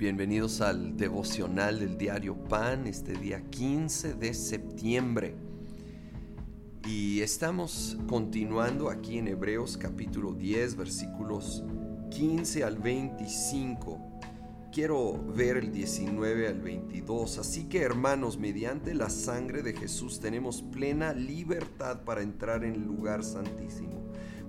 Bienvenidos al devocional del diario Pan, este día 15 de septiembre. Y estamos continuando aquí en Hebreos capítulo 10, versículos 15 al 25. Quiero ver el 19 al 22. Así que hermanos, mediante la sangre de Jesús tenemos plena libertad para entrar en el lugar santísimo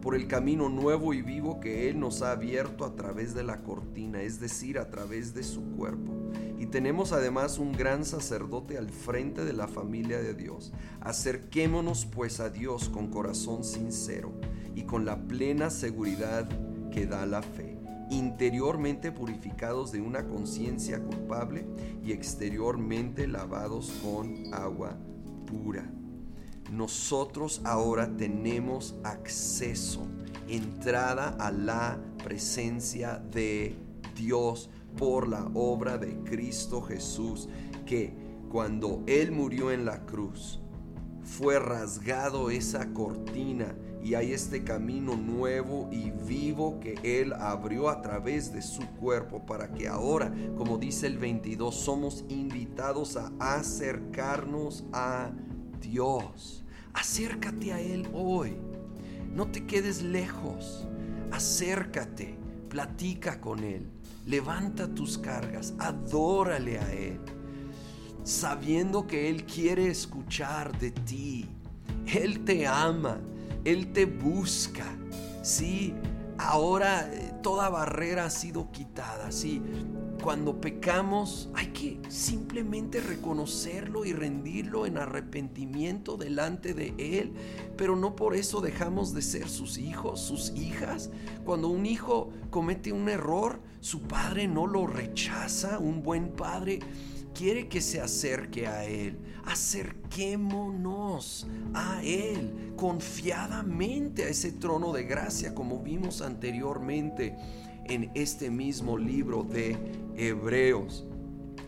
por el camino nuevo y vivo que Él nos ha abierto a través de la cortina, es decir, a través de su cuerpo. Y tenemos además un gran sacerdote al frente de la familia de Dios. Acerquémonos pues a Dios con corazón sincero y con la plena seguridad que da la fe, interiormente purificados de una conciencia culpable y exteriormente lavados con agua pura nosotros ahora tenemos acceso, entrada a la presencia de Dios por la obra de Cristo Jesús, que cuando Él murió en la cruz, fue rasgado esa cortina y hay este camino nuevo y vivo que Él abrió a través de su cuerpo para que ahora, como dice el 22, somos invitados a acercarnos a Dios. Acércate a Él hoy. No te quedes lejos. Acércate, platica con Él. Levanta tus cargas, adórale a Él. Sabiendo que Él quiere escuchar de ti. Él te ama, Él te busca. Sí, ahora eh, toda barrera ha sido quitada. Sí, cuando pecamos hay que simplemente reconocerlo y rendirlo en arrepentimiento delante de Él. Pero no por eso dejamos de ser sus hijos, sus hijas. Cuando un hijo comete un error, su padre no lo rechaza. Un buen padre quiere que se acerque a Él. Acerquémonos a Él confiadamente a ese trono de gracia como vimos anteriormente en este mismo libro de Hebreos.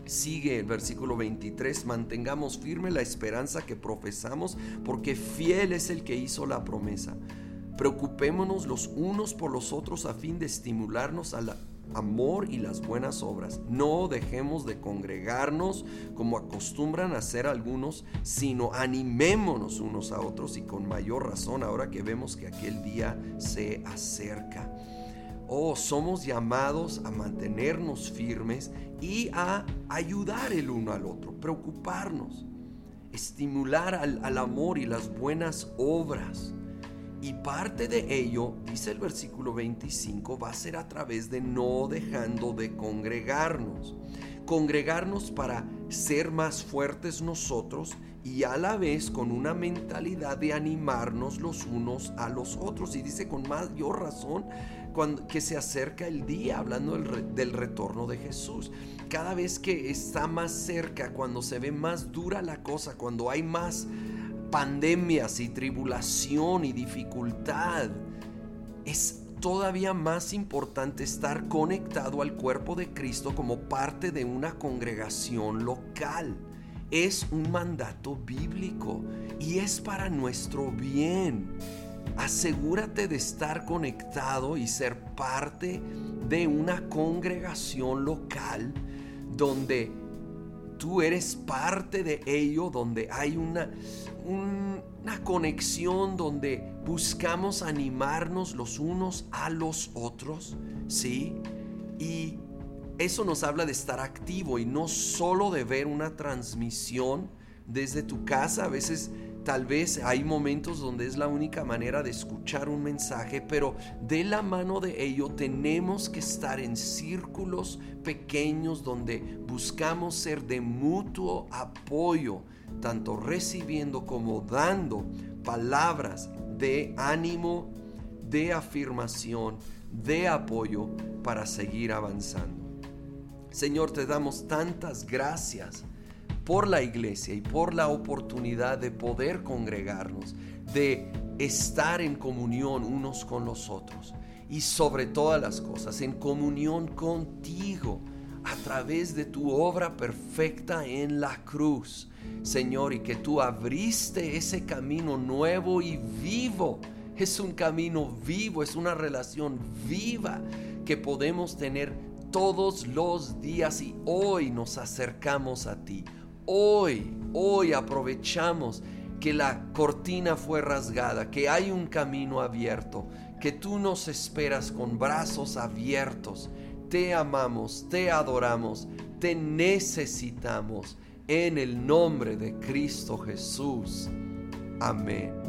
Sigue el versículo 23, mantengamos firme la esperanza que profesamos, porque fiel es el que hizo la promesa. Preocupémonos los unos por los otros a fin de estimularnos al amor y las buenas obras. No dejemos de congregarnos como acostumbran a hacer algunos, sino animémonos unos a otros y con mayor razón ahora que vemos que aquel día se acerca. Oh, somos llamados a mantenernos firmes y a ayudar el uno al otro, preocuparnos, estimular al, amor y las buenas obras. Y parte de ello, dice el versículo 25, va a ser a través de no dejando de congregarnos. Congregarnos para ser más fuertes nosotros y a la vez con una mentalidad de animarnos los unos a los otros. Y dice con mayor razón cuando, que se acerca el día, hablando del, del retorno de Jesús. Cada vez que está más cerca, cuando se ve más dura la cosa, cuando hay más pandemias y tribulación y dificultad, es todavía más importante estar conectado al cuerpo de Cristo como parte de una congregación local. Es un mandato bíblico y es para nuestro bien. Asegúrate de estar conectado y ser parte de una congregación local donde tú eres parte de ello, donde hay una, una conexión, donde buscamos animarnos los unos a los otros, ¿sí? Y eso nos habla de estar activo y no solo de ver una transmisión desde tu casa. A veces Tal vez hay momentos donde es la única manera de escuchar un mensaje, pero de la mano de ello tenemos que estar en círculos pequeños donde buscamos ser de mutuo apoyo, tanto recibiendo como dando palabras de ánimo, de afirmación, de apoyo para seguir avanzando. Señor, te damos tantas gracias por la iglesia y por la oportunidad de poder congregarnos, de estar en comunión unos con los otros y sobre todas las cosas en comunión contigo a través de tu obra perfecta en la cruz, Señor, y que tú abriste ese camino nuevo y vivo. Es un camino vivo, es una relación viva que podemos tener todos los días y hoy nos acercamos a ti. Hoy, hoy aprovechamos que la cortina fue rasgada, que hay un camino abierto, que tú nos esperas con brazos abiertos. Te amamos, te adoramos, te necesitamos en el nombre de Cristo Jesús. Amén.